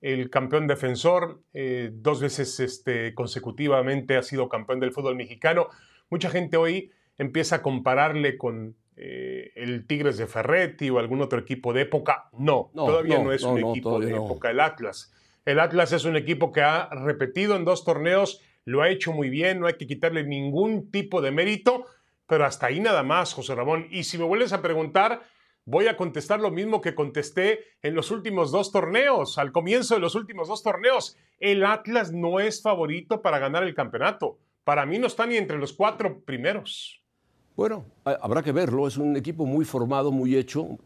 el campeón defensor, eh, dos veces este, consecutivamente ha sido campeón del fútbol mexicano. Mucha gente hoy empieza a compararle con eh, el Tigres de Ferretti o algún otro equipo de época. No, No, todavía no, no, es no, un equipo de época el Atlas. El Atlas es un equipo que ha repetido en dos torneos, lo ha hecho muy bien, no hay que quitarle ningún tipo de mérito, pero hasta ahí nada más, José Ramón. Y si me vuelves a preguntar, voy a contestar lo mismo que contesté en los últimos dos torneos, al comienzo de los últimos dos torneos. El Atlas no es favorito para ganar el campeonato. Para mí no está ni entre los cuatro primeros. Bueno, ha- habrá que verlo, es un equipo muy formado, muy hecho,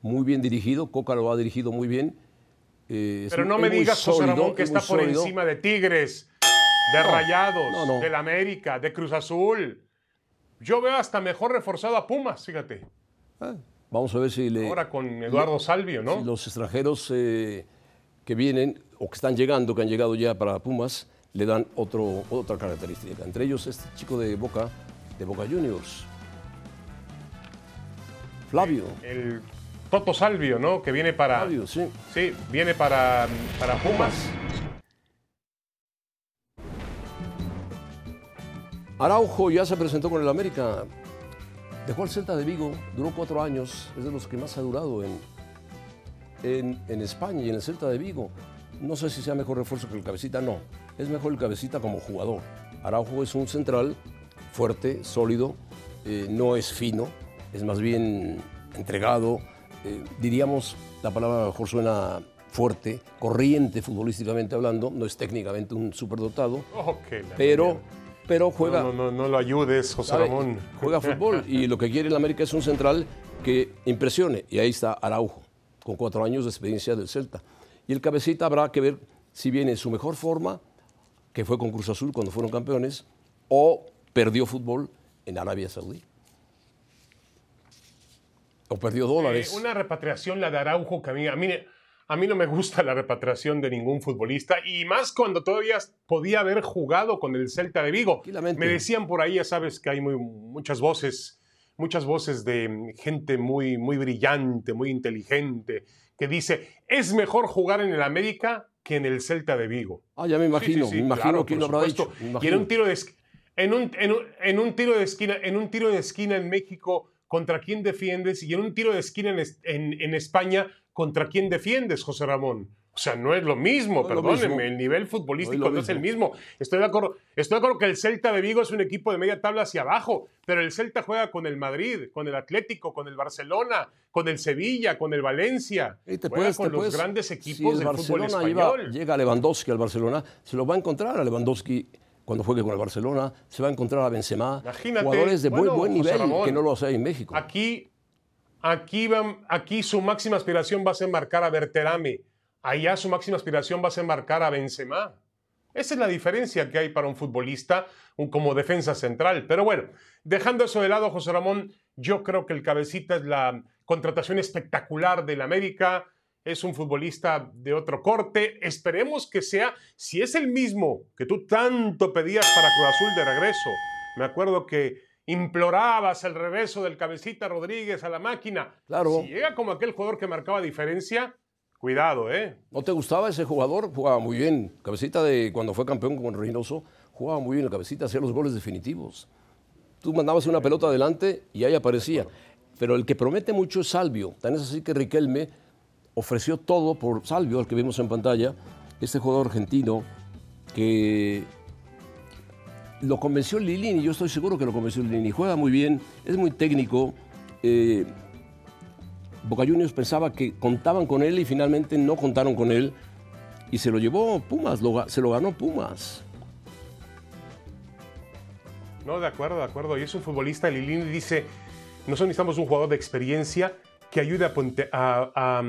muy bien dirigido, Coca lo ha dirigido muy bien. Eh, Pero no me digas, José Ramón, que está por sólido. encima de Tigres, de Rayados, no, no. del América, de Cruz Azul. Yo veo hasta mejor reforzado a Pumas, fíjate. Ah, Vamos a ver si le... Ahora con Eduardo Salvio, ¿no? Si los extranjeros eh, que vienen o que están llegando, que han llegado ya para Pumas, le dan otro, otra característica. Entre ellos este chico de Boca, de Boca Juniors. Flavio. El Toto Salvio, ¿no? Que viene para. Flavio, sí. Sí, viene para, para Pumas. Araujo ya se presentó con el América. Dejó al Celta de Vigo, duró cuatro años, es de los que más ha durado en, en, en España y en el Celta de Vigo. No sé si sea mejor refuerzo que el Cabecita, no. Es mejor el Cabecita como jugador. Araujo es un central fuerte, sólido, eh, no es fino, es más bien entregado. Eh, diríamos, la palabra mejor suena fuerte, corriente futbolísticamente hablando, no es técnicamente un superdotado, pero, pero juega, No, no, no, no lo ayudes, José ¿sabe? Ramón. juega fútbol y lo que quiere el América es un central que impresione. Y ahí está Araujo, con cuatro años de experiencia del Celta. Y el cabecita habrá que ver si viene en su mejor forma, que fue con Cruz Azul cuando fueron campeones, o perdió fútbol en Arabia Saudí. O perdió dólares. Eh, una repatriación, la de Araujo, que a mí, a, mí, a mí no me gusta la repatriación de ningún futbolista, y más cuando todavía podía haber jugado con el Celta de Vigo. Me decían por ahí, ya sabes que hay muy, muchas voces, muchas voces de gente muy, muy brillante, muy inteligente, que dice, es mejor jugar en el América que en el Celta de Vigo. Ah, ya me imagino, Sí, sí, sí, me imagino claro, por lo habrá dicho. Y en un tiro de en un, en un- en un tiro de esquina, en un tiro de esquina en México, ¿contra quién defiendes? Y en un tiro de esquina en, en- en España, ¿contra quién defiendes, José Ramón? O sea, no es lo mismo, No lo perdónenme, mismo. el nivel futbolístico No es no, lo es el mismo. Estoy de, acuerdo, estoy de acuerdo que el Celta de Vigo es un equipo de media tabla hacia abajo, pero el Celta juega con el Madrid, con el Atlético, con el Barcelona, con el Sevilla, con el Valencia. Y te juega puedes- con te los puedes- grandes si equipos el del fútbol Barcelona lleva- español. llega Lewandowski al Barcelona, se lo va a encontrar a Lewandowski cuando juegue con el Barcelona, se va a encontrar a Benzema, Imagínate, jugadores de bueno, muy buen nivel Ramón, que no lo hace en México. Aquí, aquí, van- aquí su máxima aspiración va a ser marcar a Berterame. Allá su máxima aspiración va a ser marcar a Benzema. Esa es la diferencia que hay para un futbolista un- como defensa central. Pero bueno, dejando eso de lado, José Ramón, yo creo que el cabecita es la contratación espectacular del América. Es un futbolista de otro corte. Esperemos que sea, si es el mismo que tú tanto pedías para Cruz Azul de regreso. Me acuerdo que implorabas el regreso del cabecita Rodríguez a la máquina. Claro. Si llega como aquel jugador que marcaba diferencia, cuidado, ¿eh? ¿No te gustaba ese jugador? Jugaba muy bien. Cabecita de cuando fue campeón con Reynoso, jugaba muy bien. El cabecita hacía los goles definitivos. Tú mandabas una pelota adelante y ahí aparecía. Pero el que promete mucho es Salvio. Tan es así que Riquelme ofreció todo por Salvio, al que vemos en pantalla, este jugador argentino que lo convenció Lilini, yo estoy seguro que lo convenció Lilini. Juega muy bien, es muy técnico. eh, Boca Juniors pensaba que contaban con él y finalmente no contaron con él y se lo llevó Pumas, se lo ganó Pumas. No, de acuerdo, de acuerdo. Y es un futbolista, Lilini dice, nosotros necesitamos un jugador de experiencia que ayude a,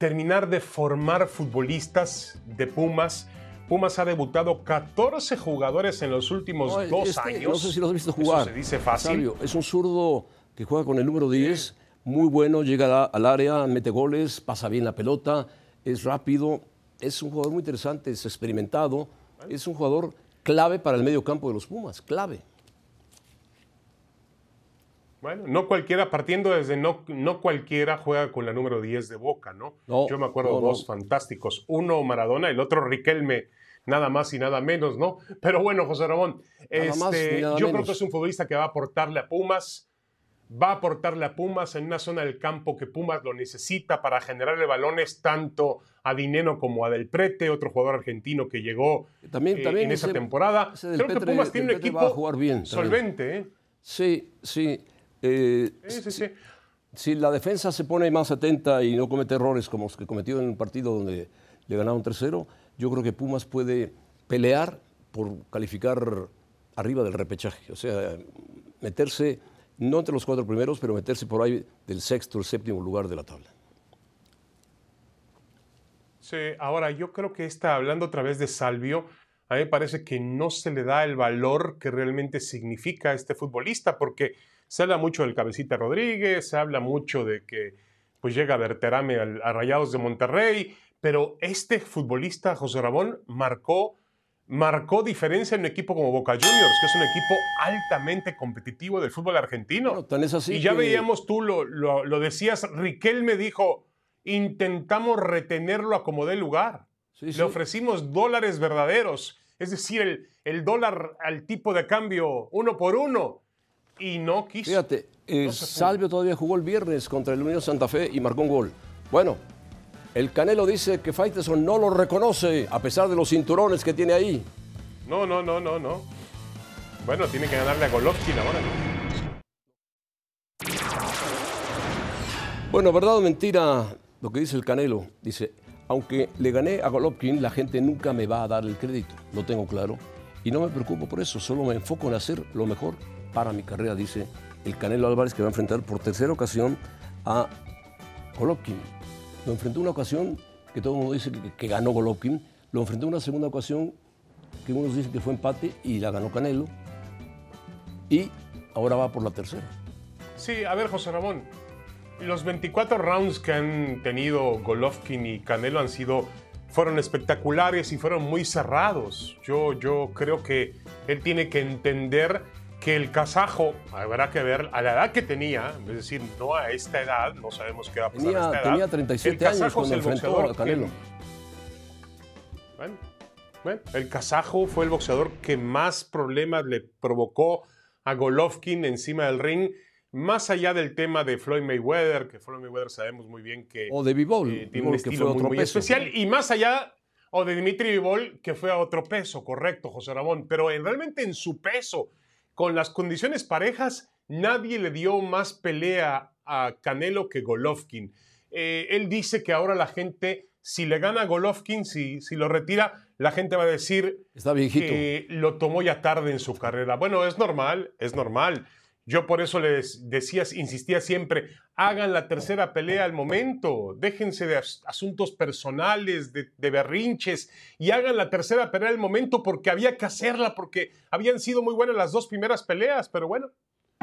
terminar de formar futbolistas de Pumas. Pumas ha debutado 14 jugadores en los últimos No, dos este, años. No sé si lo has visto Eso jugar. se dice fácil. Sabio, es un zurdo que juega con el número 10, muy bueno, llega al área, mete goles, pasa bien la pelota, es rápido, es un jugador muy interesante, es experimentado, es un jugador clave para el medio campo de los Pumas, clave. Bueno, no cualquiera, partiendo desde no, no cualquiera juega con la número 10 de Boca, ¿no? No, Yo me acuerdo no, de dos fantásticos. Uno Maradona, el otro Riquelme, nada más y nada menos, ¿no? Pero bueno, José Ramón, este, yo creo que es un futbolista que va a aportarle a Pumas, va a aportarle a Pumas en una zona del campo que Pumas lo necesita para generarle balones tanto a Dineno como a Del Prete, otro jugador argentino que llegó También- eh, también en esa temporada. ese Creo que Pumas tiene un equipo bien solvente, ¿eh? Sí, sí. Eh, Sí, sí, sí. Si la defensa se pone más atenta y no comete errores como los que cometió en un partido donde le ganaron 3-0, yo creo que Pumas puede pelear por calificar arriba del repechaje. O sea, meterse, no entre los cuatro primeros, pero meterse por ahí del sexto o séptimo lugar de la tabla. Sí, ahora yo creo que está hablando otra vez de Salvio. A mí me parece que no se le da el valor que realmente significa este futbolista, porque se habla mucho del Cabecita Rodríguez, se habla mucho de que pues llega Berterame al- a Rayados de Monterrey, pero este futbolista, José Ramón, marcó marcó diferencia en un equipo como Boca Juniors, que es un equipo altamente competitivo del fútbol argentino. y ya veíamos tú, lo, lo, decías, Riquelme dijo, intentamos retenerlo a como dé lugar. Le ofrecimos dólares verdaderos, es decir, el, el, dólar al tipo de cambio uno por uno, y no quiso. Fíjate, eh, Salvio todavía jugó el viernes contra el Unión Santa Fe y marcó un gol. Bueno, el Canelo dice que Faiteson no lo reconoce a pesar de los cinturones que tiene ahí. No, no, no, no, no. Bueno, tiene que ganarle a Golovkin ahora. Bueno, verdad o mentira lo que dice el Canelo. Dice, aunque le gané a Golovkin, la gente nunca me va a dar el crédito. Lo tengo claro. Y no me preocupo por eso, solo me enfoco en hacer lo mejor para mi carrera, dice el Canelo Álvarez, que va a enfrentar por tercera ocasión a Golovkin. Lo enfrentó una ocasión que todo el mundo dice que, ganó Golovkin, lo enfrentó una segunda ocasión que unos dicen que fue empate y la ganó Canelo, y ahora va por la tercera. Sí, a ver, José Ramón, los 24 rounds que han tenido Golovkin y Canelo han sido fueron espectaculares y fueron muy cerrados. Yo, yo creo que él tiene que entender que el kazajo, habrá que ver a la edad que tenía, es decir, no a esta edad, no sabemos qué va a pasar tenía, a esta edad. Tenía 37 años cuando enfrentó a Canelo. bueno, bueno, el kazajo fue el boxeador que más problemas le provocó a Golovkin encima del ring, más allá del tema de Floyd Mayweather, que Floyd Mayweather sabemos muy bien que o de Bivol, eh, tiene un estilo muy, especial, y más allá o de Dimitri Vivol, que fue a otro peso, correcto, José Ramón, pero en, realmente en su peso, con las condiciones parejas, nadie le dio más pelea a Canelo que Golovkin. Eh, él dice que ahora la gente, si le gana a Golovkin, si, si lo retira, la gente va a decir Está que lo tomó ya tarde en su carrera. Bueno, es normal, es normal. Yo por eso les decía, insistía siempre, hagan la tercera pelea al momento, déjense de asuntos personales, de, berrinches, y hagan la tercera pelea al momento porque había que hacerla, porque habían sido muy buenas las dos primeras peleas, pero bueno,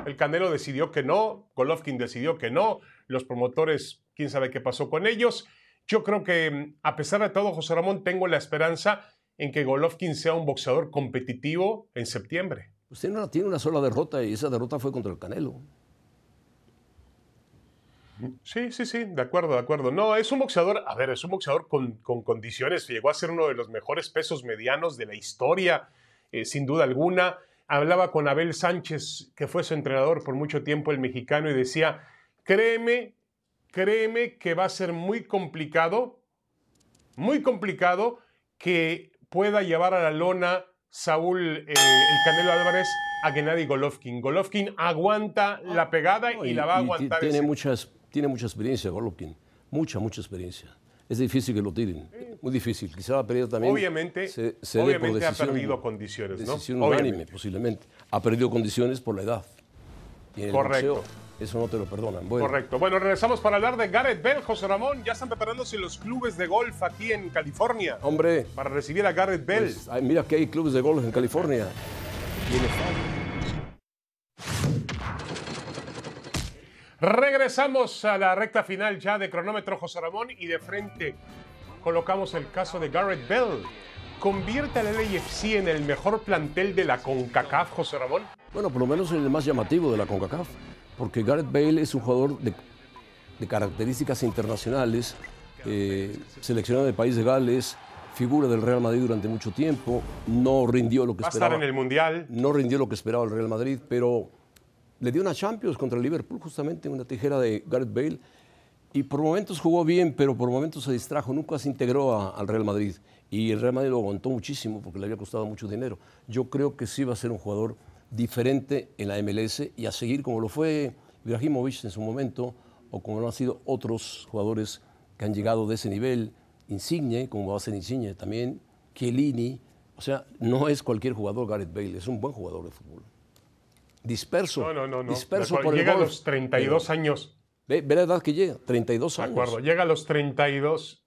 el Canelo decidió que no, Golovkin decidió que no, los promotores, quién sabe qué pasó con ellos. Yo creo que a pesar de todo, José Ramón, tengo la esperanza en que Golovkin sea un boxeador competitivo en septiembre. Usted no tiene una sola derrota y esa derrota fue contra el Canelo. Sí, sí, sí, de acuerdo, de acuerdo. No, es un boxeador, a ver, es un boxeador con, condiciones, llegó a ser uno de los mejores pesos medianos de la historia, eh, sin duda alguna. Hablaba con Abel Sánchez, que fue su entrenador por mucho tiempo, el mexicano, y decía, créeme, créeme que va a ser muy complicado, muy complicado que pueda llevar a la lona Saúl, eh, el Canelo Álvarez, a Gennady Golovkin. Golovkin aguanta la pegada y, la va a aguantar. Tiene, muchas, tiene mucha experiencia Golovkin, mucha, mucha experiencia. Es difícil que lo tiren, muy difícil. Quizá ha perdido también. Obviamente, obviamente ha perdido condiciones, ¿no? Decisión unánime, posiblemente. Ha perdido condiciones por la edad. Correcto. Eso no te lo perdonan. Correcto. Bueno, regresamos para hablar de Gareth Bell, José Ramón. Ya están preparándose los clubes de golf aquí en California. Hombre. Para recibir a Gareth Bell. Pues, mira que hay clubes de golf en California. Regresamos a la recta final ya de cronómetro José Ramón y de frente colocamos el caso de Gareth Bell. ¿Convierte al LAFC en el mejor plantel de la CONCACAF, José Ramón? Bueno, por lo menos el más llamativo de la CONCACAF porque Gareth Bale es un jugador de, características internacionales, eh, seleccionado del país de Gales, figura del Real Madrid durante mucho tiempo, no rindió lo que Va esperaba. A estar en el Mundial. No rindió lo que esperaba el Real Madrid, pero le dio una Champions contra el Liverpool, justamente una tijera de Gareth Bale. Y por momentos jugó bien, pero por momentos se distrajo, nunca se integró al Real Madrid. Y el Real Madrid lo aguantó muchísimo porque le había costado mucho dinero. Yo creo que sí va a ser un jugador diferente en la MLS y a seguir como lo fue Ibrahimovic en su momento o como lo han sido otros jugadores que han llegado de ese nivel, Insigne, como va a ser Insigne también, Chiellini, o sea, no es cualquier jugador Gareth Bale, es un buen jugador de fútbol. Disperso, no, no, no, no. disperso por llega a los 32 años. Ve, la edad que llega, 32 años. De acuerdo, llega a los 32,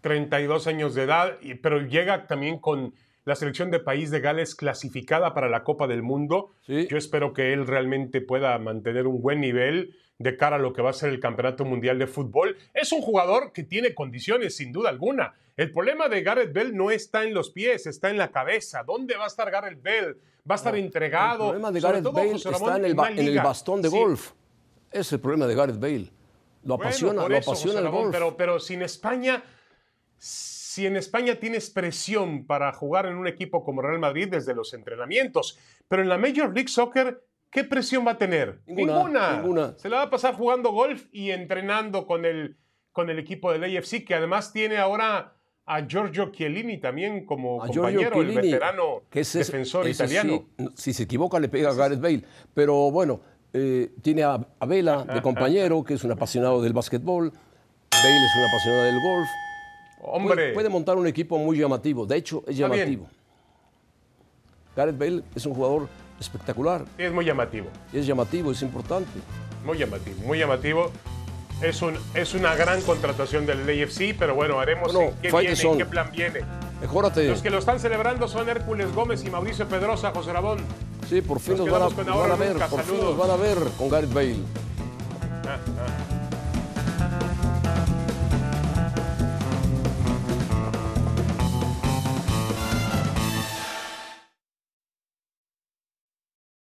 32 años de edad, pero llega también con la selección de país de Gales clasificada para la Copa del Mundo. Sí. Yo espero que él realmente pueda mantener un buen nivel de cara a lo que va a ser el Campeonato Mundial de Fútbol. Es un jugador que tiene condiciones, sin duda alguna. El problema de Gareth Bale no está en los pies, está en la cabeza. ¿dónde va a estar Gareth Bale? ¿Va a estar entregado? El problema de Gareth Bale está en el, en el bastón de Sí. golf. Es el problema de Gareth Bale. Lo Bueno, apasiona, lo apasiona José el Ramón, golf. Pero, pero sin España, si en España tienes presión para jugar en un equipo como Real Madrid desde los entrenamientos, pero en la Major League Soccer, ¿qué presión va a tener? Ninguna, ninguna. Se la va a pasar jugando golf y entrenando con el, con el equipo del AFC, que además tiene ahora a Giorgio Chiellini también como a compañero, el Chiellini, veterano que ese defensor ese italiano. sí, si se equivoca le pega a Gareth Bale. Pero bueno, eh, tiene a, a Vela de compañero, que es un apasionado del básquetbol. Bale es un apasionado del golf. Hombre, Puede, puede montar un equipo muy llamativo. De hecho, es llamativo. Gareth Bale es un jugador espectacular. es muy llamativo. Es llamativo, es importante. Muy llamativo, muy llamativo. Es, un, es una gran contratación del AFC, pero bueno, haremos Bueno, en qué viene, en qué plan viene. Mejórate. Los que lo están celebrando son Hércules Gómez y Mauricio Pedrosa, José Rabón. Sí, por fin Nos van a, van ver. nunca. Por fin nos van a ver con Gareth Bale. Ah, ah.